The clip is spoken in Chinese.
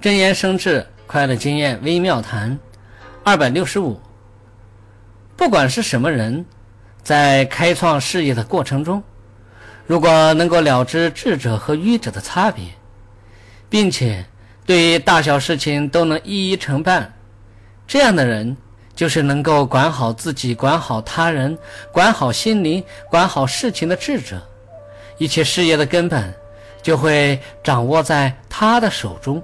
真言生智快乐经验微妙谈。二百六十五。不管是什么人在开创事业的过程中如果能够了知智者和愚者的差别并且对于大小事情都能一一承办这样的人就是能够管好自己管好他人管好心灵管好事情的智者。一切事业的根本就会掌握在他的手中。